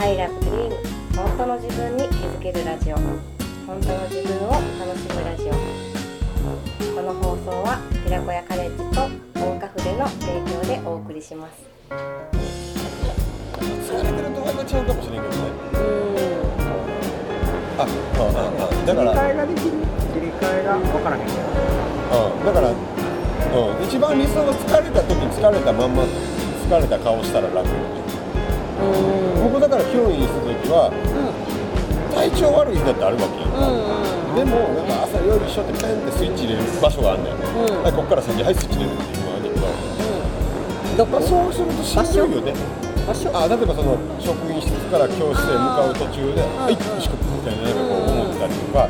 I love dream 本当の自分に気づけるラジオ。本当の自分を楽しむラジオ。この放送は寺子屋カレッジと大岡筆の提供でお送りします。疲れてるとはちゃうかもしれんけどねうあ、あ、あ、あだから、切り替えができる切り替えが分からへんけどうん、だから、うん、一番理想は疲れた時疲れたまんま疲れた顔したら楽。よねんうん僕だから競技する時は体調悪い日だってあるわけよ、うんでもなんか朝よいしょってペンってスイッチ入れる場所があんね。ん、うん。はい、こっから先はいスイッチ入れるっていうのがあるんだけど、どこまあ、そうするとしんどいよね。場所？あ例えばその職員室から教室へ向かう途中で「あーはいよしこみたいななんかこう思ってたりとか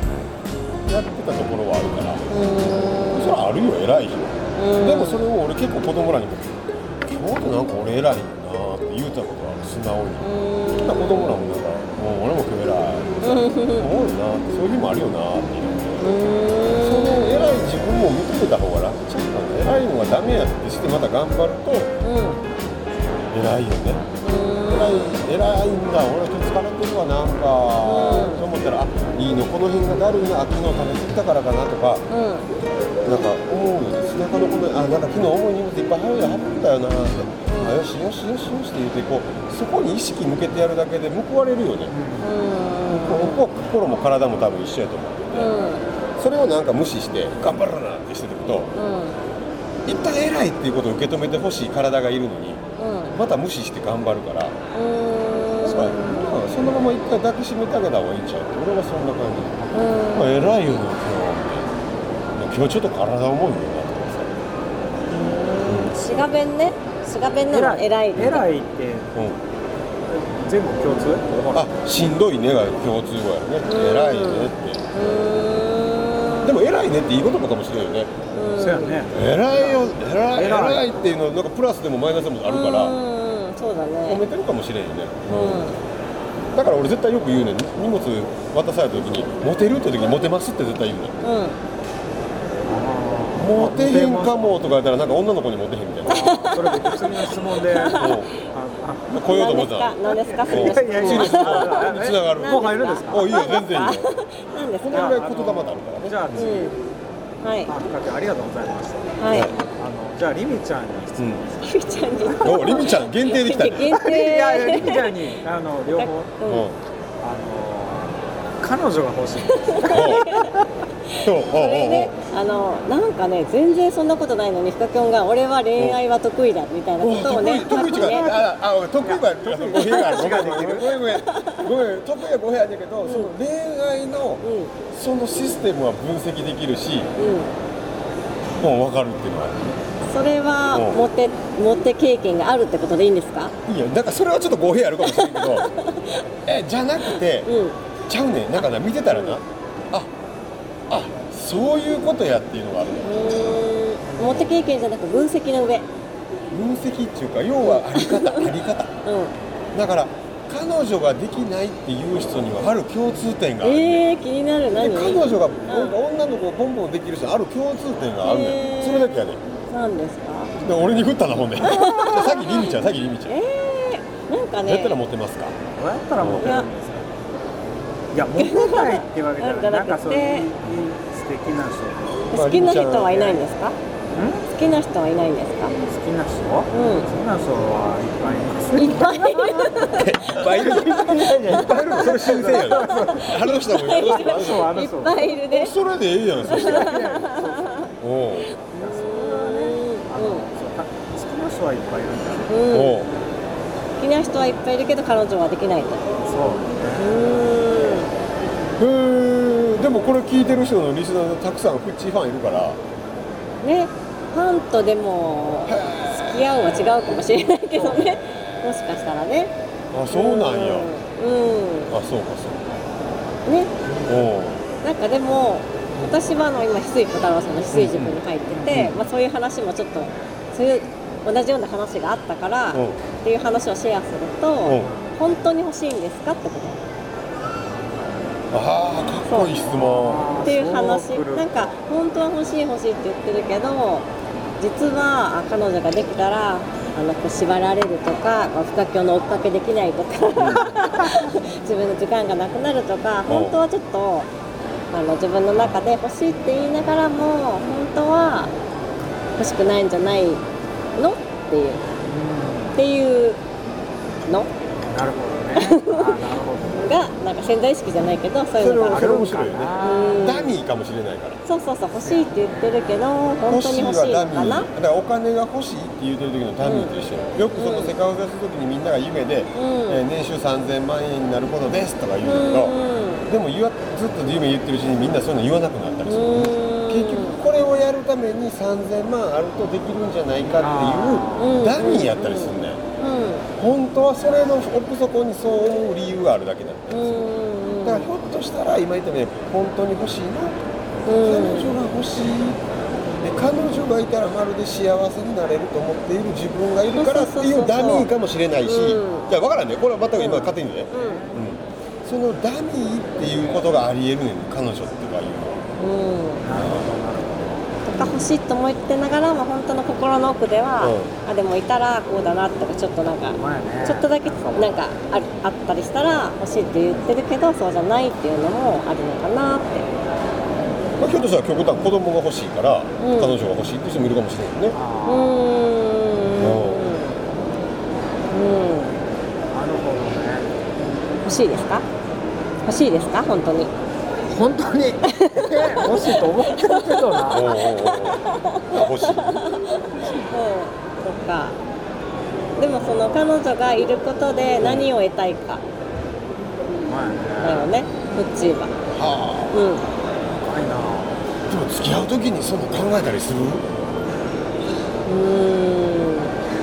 やってたところはあるから。うそれはあるよ偉いよん。でもそれを俺結構子供らにも「今日なんか俺偉いよな」って言うたことはある素直に。うん子供らもなんか「もう俺も今日偉い」思うなってそういう日もあるよな。っていうその偉い自分も認めた方が楽ちゃうかな偉いのがダメやってしてまた頑張ると偉いよね。偉い偉いんだ俺今日疲れてるわなんか、と思ったらあいいのこの辺がだるいなあ昨日食べ過ぎたからかなとか。なんか思うよね。背中のこのあなんか昨日重い荷物いっぱい入る運んだよなってあよしよしよしよしって言ってこうそこに意識向けてやるだけで報われるよね。ここは心も体も多分一緒やと思ってて、それをなんか無視して頑張るなってしてると一旦偉いっていうことを受け止めてほしい体がいるのにまた無視して頑張るから、そう。やまあそのまま一回抱きしめてあげた方がいいんちゃうって。俺はそんな感じ、まあ、偉いよね今日みたいな今日ちょっと体重いよなとかさ。滋賀弁ね滋賀弁なの偉いって。偉いって。うん全部共通？あしんどいねが共通語やろね偉いねって。でも偉いねっていい言葉かもしれんよね。そうやね。偉いよ偉い偉い。っていうのなんかプラスでもマイナスでもあるから。うんそうだね。褒めてるかもしれんよね。うだから俺絶対よく言うねん。荷物渡された時に「モテる?」って時に「モテます」って絶対言うねん。ん。うんモテへんかもとか言ったらなんか女の子にモテへんみたいな。それで普通の質問で。あう。ん来ようと思ってた何ですか？ですか？いやいやいや。次の質問につながる。もう入るんですか？おいいよ全然いい。よ何ですこのぐらいか言霊あるからね。じゃあ次、うん。はい。あありがとうございました。はい。あのじゃあリミちゃんに質問です、ゆりちゃんに。おリミちゃん限定できたね。限定いやリミちゃんにあの両方うん。うんあの彼女が欲しいそ あのなんかね全然そんなことないのに深きょんが俺は恋愛は得意だみたいなおことをね得意 ああ得意は語弊があるごめんごめんごめんごめんごめん。得意は語弊あるんだけど、その恋愛のうん。そのシステムは分析できるしうん。もう分かるっていうのはそれはうん。モテモテ経験があるってことでいいんですか？いいよだからそれはちょっと語弊あるかもしれんけど えじゃなくてうん。ちゃうねん。なんかな見てたらなああそういうことやっていうのがあるの。うー。んモテ経験じゃなく分析の上。分析っていうか要はあり方あり方。うん。だから彼女ができないっていう人にはある共通点があるねんえー、気になるで何彼女がなんか女の子をボンボンできる人ある共通点があるねへー。んそれだけやね。ん何ですか？で俺に振ったなほんで さっきリミちゃんさっきリミちゃん、えー、なんかね。どうやったらモテますか？どうやったらモテるんですか？いや。モテたいってわけじゃないなんかそういういい素敵な人。好きな人はいないんですか？ん好きな人はいないんですか？好きな人、うん。好きな人はいっぱいいます。いっぱいいる。いっぱいいる。いっぱいいるのそれ新鮮やねあの人もいるいっ人ぱいいるねそれでいいやんそしたらおううあのそう。た好きな人はいっぱいいるんだ好きな人はいっぱいいるけど彼女はできないと。そう。うへえでもこれ聞いてる人のリスナーたくさんフッチーファンいるから。ね。ファンとでも付き合うは違うかもしれないけどね。もしかしたらね。あそうなんや、うん、あそうかそうね。かおう。なんかでも私はあの今翡翠小太郎さんの翡翠塾に入ってて、まあ、そういう話もちょっとそういう同じような話があったから、う。んっていう話をシェアすると、う。ん本当に欲しいんですかってことああかっこいい質問。っていう話。なんか本当は欲しい欲しいって言ってるけど実はあ彼女ができたらあのこう縛られるとかまあ不可教の追っかけできないとか 自分の時間がなくなるとかうん本当はちょっとあの自分の中で欲しいって言いながらも本当は欲しくないんじゃないの？っていう。っていうの？なるほどね。あなるほどがなんか潜在意識じゃないけどそういうのがそれは面白いよね。うん。ダミーかもしれないから。そうそうそう欲しいって言ってるけど本当に欲しいのかな。だからお金が欲しいって言ってる時のダミーと一緒よ、よくそのセカオワする時にみんなが夢で、ん。えー年収3000万円になることですとか言うんだけど、うでも言わずっと夢言ってるうちにみんなそういうの言わなくなったりする、ん。結局これをやるために3000万あるとできるんじゃないかっていうダミーやったりするんだよう本当はそれの奥底にそう思う理由があるだけだったんりするうんだからひょっとしたら今言ったように本当に欲しいな。うん。彼女が欲しい。で彼女がいたらまるで幸せになれると思っている自分がいるからっていうダミーかもしれないし、うん。いや分からんね。これは全く今勝手にね、ううん。そのダミーっていうことがありえるねん彼女ってかいうのは。ん。うんか欲しいと思ってながらも本当の心の奥では、うあでもいたらこうだなとかちょっとなんかちょっとだけなんかあるあったりしたら欲しいって言ってるけどそうじゃないっていうのもあるのかなって。まあ、ひょっとしたら極端子供が欲しいから、ん。彼女が欲しいって人もいるかもしれないね。うう欲しいですか？欲しいですか？本当に本当に。欲しいと思ってるけどな。おうおうおう。欲しい。うん。そっか。でもその彼女がいることで何を得たいか。だよね。フッチーははうん。深いな。あ。でも付き合う時にそんな考えたりする？うー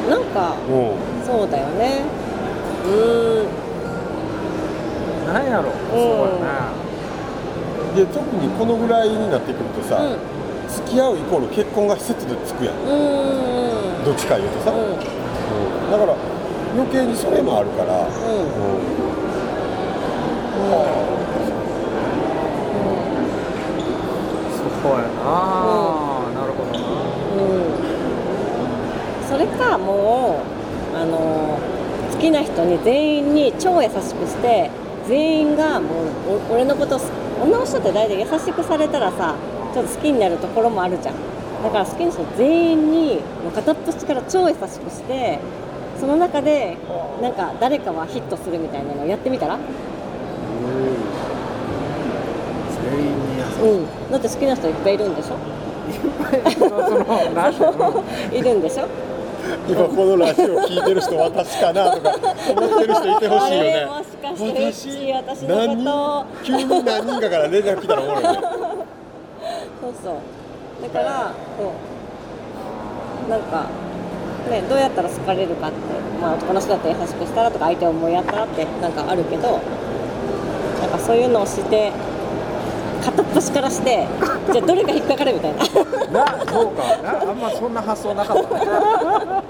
ん。なんかう。ん。そうだよね。うーん。なんやろ。そうやで特にこのぐらいになってくるとさ、うん。付き合うイコール結婚がセットでつくやん。うーんどっちか言うとさ、うん。うん。だから余計にそれもあるから。うん。うん。そうやななるほどなうん。それかもうあの好きな人に全員に超優しくして全員がもうお俺のことを女の人って大体優しくされたらさちょっと好きになるところもあるじゃん。だから好きな人全員にもう片っ端から超優しくしてその中でなんか誰かはヒットするみたいなのをやってみたら？全員に優しい。うん。だって好きな人いっぱいいるんでしょ？そのそのなんてい いるんでしょ？今このラジオ聞いてる人私かなとか思ってる人いてほしいよね。あれもしかして私私の何急に何人かから連絡来たらおもろいねそうそう。だからそうなんかねどうやったら好かれるかってまあ男の人だったら優しくしたらとか相手を思いやったらってなんかあるけどなんかそういうのをして片っ端からしてじゃあどれが引っかかるみたいな。そうなそうか。なあんまそんな発想なかった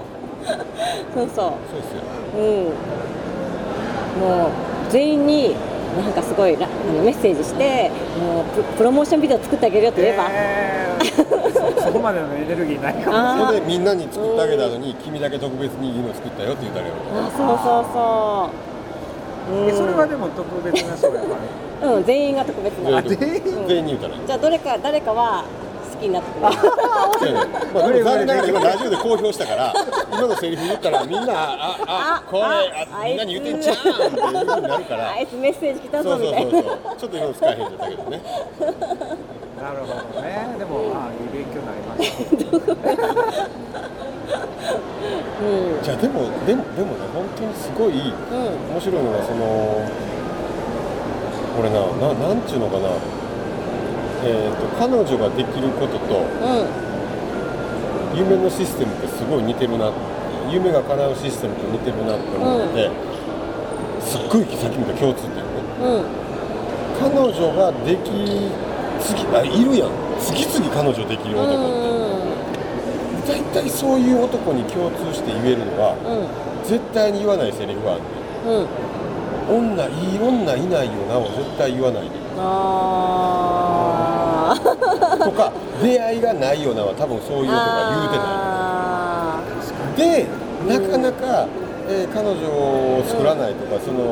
ねそう。そうですよ。うん。もう全員になんかすごいラあのメッセージしてもうププロモーションビデオ作ってあげるよって言えば、えー。そ そこまでのエネルギーないかも。それでみんなに作ってあげたのに君だけ特別にいいの作ったよって言ったらよあそうそうそう、うん、えそれはでも特別な人やから。うん全員が特別な。あ全員。全員に言ったら。いいじゃあどれか誰かは好きになってくれる。まあ、でも残念ながら今ラジオで公表したから今のセリフ言ったらみんなあああこれああみんなに言ってんじゃんっていうふうになるから。あいつメッセージ来たそうそうぞみたいな。そうそうちょっと今の使えへんかったけどね。なるほどね。でもまあいい勉強になりましたうんじゃあでもでもでもね本当にすごいうん。面白いのがその俺なななんちゅうのかなえー、と彼女ができることとうん。夢のシステムってすごい似てるな夢が叶うシステムと似てるなって思ってて、すっごいさっき見た共通点ね。うん彼女ができ次あいるやん。次々彼女できるうん男って。大体そういう男に共通して言えるのはうん絶対に言わないセリフがある。ねうん。女いい女いないよなを絶対言わないでとか出会いがないよなは多分そういう男が言うてない。あでなかなか、えー彼女を作らないとか、その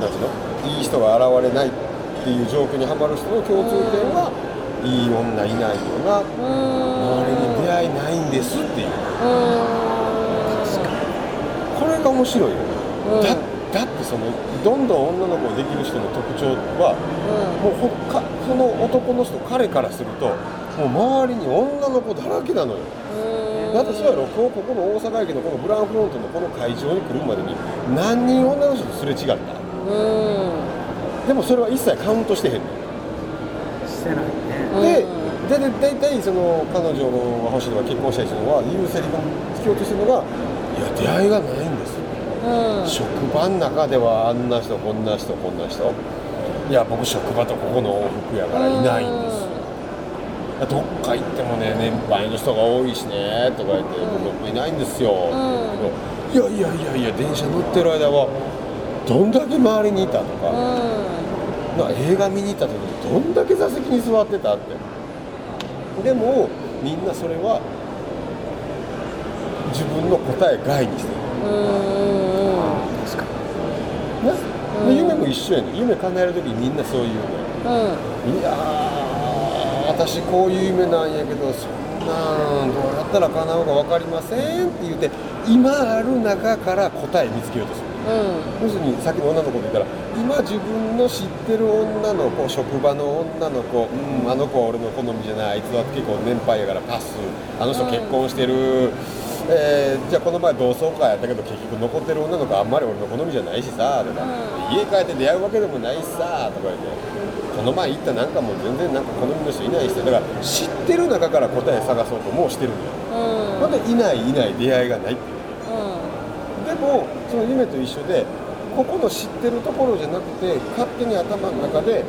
なんていうの？いい人が現れないっていう状況にはまる人の共通点は、いい女いないよな周りに出会いないんですっていう。うこれが面白いよね、うん。だだってそのどんどん女の子ができる人の特徴はーん。もうほかその男の人彼からするともう周りに女の子だらけなのよ。うん。だってそうやろ今日ここの大阪駅のこのグランフロントのこの会場に来るまでに何人女の人とすれ違った。うん。でもそれは一切カウントしてへんねん。してないね。でうんでで大体その彼女が欲しいとか結婚したい人は言うセリフが突き落としてるのがいや出会いがないんですうん。職場の中ではあんな人こんな人こんな人いや僕職場とここの往復やからいないんですどっか行ってもね年配の人が多いしねとか言って僕いないんですよ、いやいやいやいや電車乗ってる間はどんだけ周りにいたとか,、な映画見に行った時にどんだけ座席に座ってたって。でもみんなそれは自分の答え外にしてるうん確かなうんで夢も一緒やねん。夢叶える時にみんなそう言うのようん。いやー私こういう夢なんやけどそんなんどうやったら叶うか分かりませんって言って今ある中から答え見つけようとする。うん。要するにさっきの女の子で言ったら今自分の知ってる女の子職場の女の子うんあの子は俺の好みじゃないあいつは結構年配やからパスあの人結婚してる、えーじゃあこの前同窓会やったけど結局残ってる女の子あんまり俺の好みじゃないしさとか、うん。家帰って出会うわけでもないしさとか言ってこの前行ったなんかもう全然なんか好みの人いないしさだから知ってる中から答え探そうともうしてるのよ、うん。ほんでいないいない出会いがないっていう。でもその夢と一緒でここの知ってるところじゃなくて勝手に頭の中で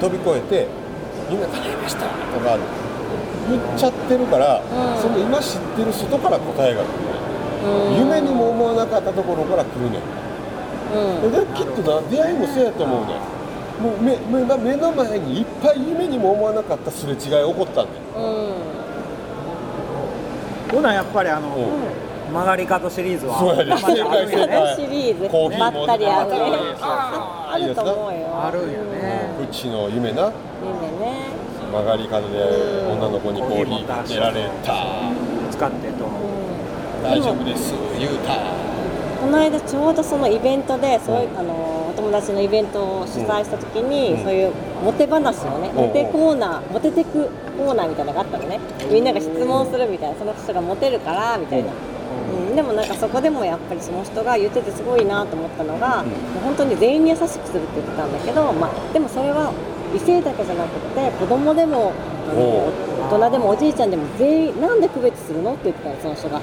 飛び越えて「みんな叶いました」とか言っちゃってるから、うん。その今知ってる外から答えが来る。ね、うん。夢にも思わなかったところから来るねうん。できっとな出会いもそうやと思うねもう目目が目の前にいっぱい夢にも思わなかったすれ違い起こったんだよ。うん。ほなやっぱりあの、うん。曲がり角シリーズはそうやね。正解正解ね。シリーズ。コーヒーばもったりあるね。そうああると思うよ。あるん。やねうちの夢な。夢ね曲がり角で女の子にコーヒーかけられた。使ってとうん。大丈夫です言うた。この間ちょうどそのイベントでそういう、うん。あのお友達のイベントを主催した時に、うん。そういうモテ話をねうん。モテコーナーモテテクコーナーみたいなのがあったのね。みんなが質問するみたいな。その人がモテるからみたいな、うん、でもなんかそこでもやっぱりその人が言っててすごいなと思ったのが、うん。もう本当に全員に優しくするって言ってたんだけど、まあ、でもそれは異性だけじゃなくて子供でも大人でもおじいちゃんでも全員なんで区別するのって言ってたのその人が、は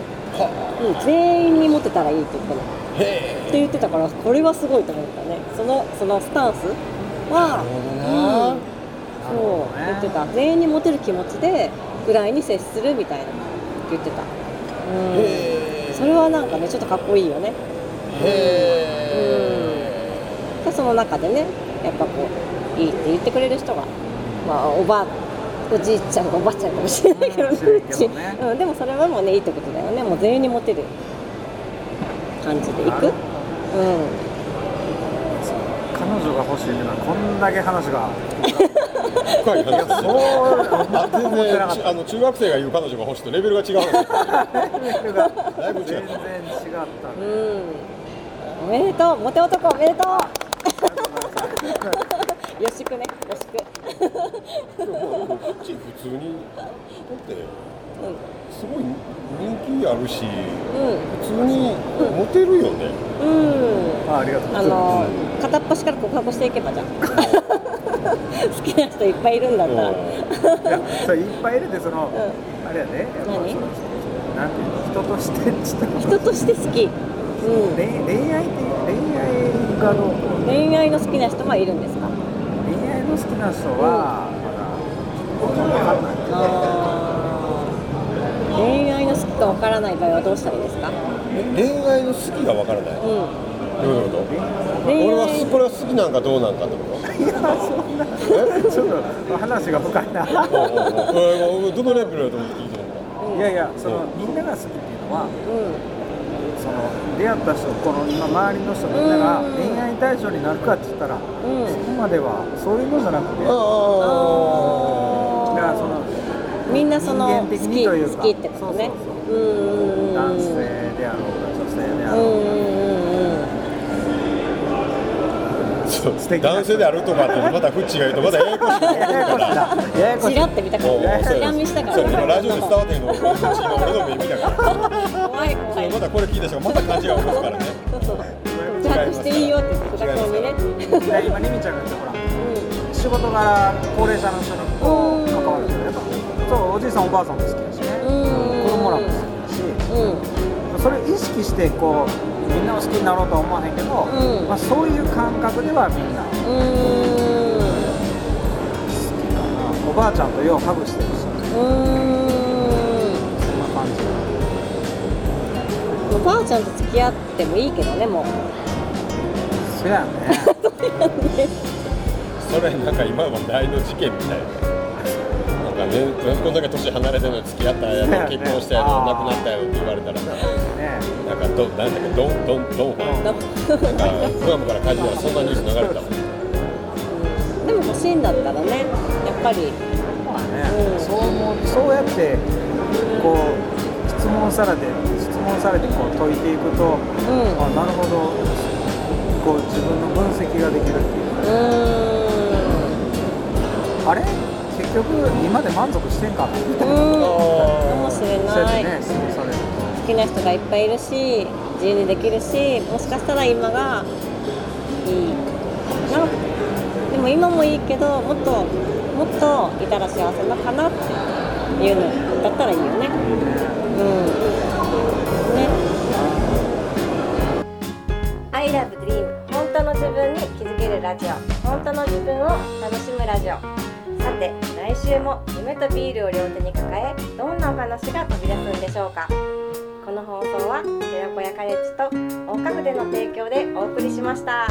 うん、全員にモテたらいいって言ってたの。へって言ってたからこれはすごいと思ったね。そのそのスタンスは、なうん、そう言ってた。全員にモテる気持ちでぐらいに接するみたいな言ってた、うん、へそれはなんかねちょっとかっこいいよね。へでその中でねやっぱこういいって言ってくれる人が、まあ、おばあおじいちゃんかおばあちゃんかもしれないけどね。うんね。うん、でもそれはもうねいいってことだよね。もう全員にモテる感じでいく？うん。彼女が欲しいっていうのはこんだけ話が。深 い話ですねそうあ全然。あの中学生が言う彼女が欲しいとレベルが違う。のだいぶ違う全然違ったうん。おめでとう。モテ男おめでとう よしくねよしく。でもうち普通にだってすごい人気あるし普通にモテるよね。うん。うんあありがとう。あの片っ端から告白していけばじゃん。好きな人いっぱいいるんだったら。いやそれいっぱい入れてその、あれやね何？なんていうの人としてちょっと人として好きうん。恋恋愛って恋愛がどうこう恋愛の好きな人はいるんですか？恋愛の好きな人はまだ分かん。ない恋愛の好きかわからない場合はどうしたらいいですか？恋愛の好きがわからない。どうういうこと？ん恋俺は愛これは好きなんかどうなんかってこと？いやそんなちょっと話が深いな。おうおうおう。おうどのレベルだと思って聞いてるんだいやいやそのみんなが好きっていうのはうその出会った人この今周りの人みんなが恋愛対象になるかって言ったら、んうん。そこまではそういうのじゃなくてだあからそのみんなその人間的好きにというか好きってことね。男性であろうが女性であろううんうんうん。そう素敵な。男性であるとかってまたフッチが言うとまだややこしいがややこしいなややこしい。チラって見たからチラ見したからラジオで伝わってんの俺の。俺の目見たから怖い。怖いそうまだこれ聞いた人がまた勘違い起こすからね。そうそう自白していいよって福田君にね。い や今リミちゃんが言ったほら仕事柄高齢者の人にこう関わるんだけどそうおじいさんおばあさんも好きだしね。うん。うん子供らも好きだし。うん。それ意識してこうみんなを好きになろうとは思わへんけど、うん。まあ、そういう感覚ではみんな好きかな。おばあちゃんとようハグしてるし。うおばあちゃんと付き合ってもいいけどねもう。そやね。それなんか今話題の事件みたいななんかねこんだけ年離れてるのに付き合ったやつ結婚したやつ亡くなったよって言われたらさねなんかどなんだっけドンドンドンファンなんかグアムから帰ったらそんなニュース流れてたもんでも欲しいんだったらねやっぱり。まあね、うん。そう思う。そうやってこう質問されて質問されてこう解いていくと、うん。あなるほど。こう自分の分析ができるっていう。あれ？結局今で満足してんか？なみたいな、うんかあもしれない。ね好きな人がいっぱいいるし自由にできるしもしかしたら今がいい。なでも今もいいけどもっともっといたら幸せなのかなっていうのだったらいいよね。うん。ね。I love dream 本当の自分に気づけるラジオ。本当の自分を楽しむラジオ。さて来週も夢とビールを両手に抱えどんなお話が飛び出すんでしょうか。この放送は寺子屋カレッジと大家具での提供でお送りしました。